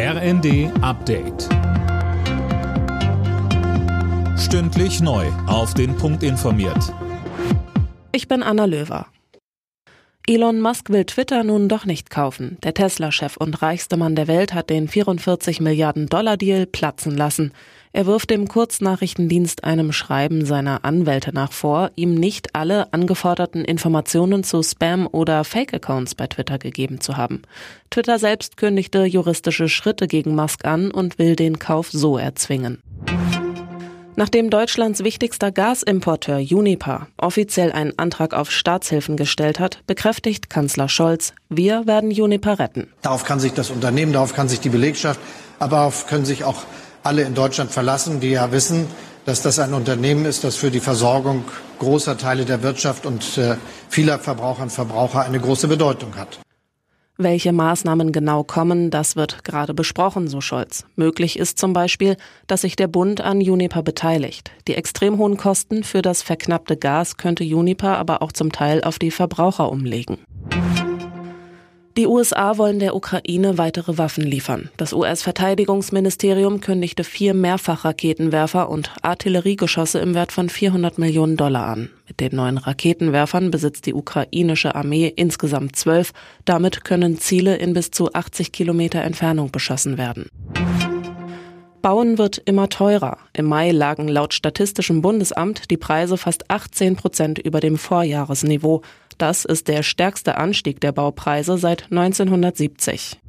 RND Update. Stündlich neu. Auf den Punkt informiert. Ich bin Anna Löwer. Elon Musk will Twitter nun doch nicht kaufen. Der Tesla-Chef und reichste Mann der Welt hat den 44 Milliarden Dollar Deal platzen lassen. Er wirft dem Kurznachrichtendienst einem Schreiben seiner Anwälte nach vor, ihm nicht alle angeforderten Informationen zu Spam- oder Fake-Accounts bei Twitter gegeben zu haben. Twitter selbst kündigte juristische Schritte gegen Musk an und will den Kauf so erzwingen. Nachdem Deutschlands wichtigster Gasimporteur Uniper offiziell einen Antrag auf Staatshilfen gestellt hat, bekräftigt Kanzler Scholz, wir werden Uniper retten. Darauf kann sich das Unternehmen, darauf kann sich die Belegschaft, aber darauf können sich auch alle in Deutschland verlassen, die ja wissen, dass das ein Unternehmen ist, das für die Versorgung großer Teile der Wirtschaft und äh, vieler Verbraucherinnen und Verbraucher eine große Bedeutung hat. Welche Maßnahmen genau kommen, das wird gerade besprochen, so Scholz. Möglich ist zum Beispiel, dass sich der Bund an Juniper beteiligt. Die extrem hohen Kosten für das verknappte Gas könnte Juniper aber auch zum Teil auf die Verbraucher umlegen. Die USA wollen der Ukraine weitere Waffen liefern. Das US-Verteidigungsministerium kündigte vier Mehrfachraketenwerfer und Artilleriegeschosse im Wert von 400 Millionen Dollar an. Mit den neuen Raketenwerfern besitzt die ukrainische Armee insgesamt zwölf. Damit können Ziele in bis zu 80 Kilometer Entfernung beschossen werden. Bauen wird immer teurer. Im Mai lagen laut Statistischem Bundesamt die Preise fast 18 Prozent über dem Vorjahresniveau. Das ist der stärkste Anstieg der Baupreise seit 1970.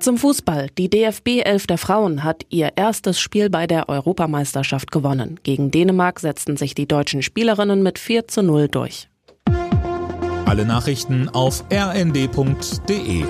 Zum Fußball. Die DFB 11 der Frauen hat ihr erstes Spiel bei der Europameisterschaft gewonnen. Gegen Dänemark setzten sich die deutschen Spielerinnen mit 4 zu 0 durch. Alle Nachrichten auf rnd.de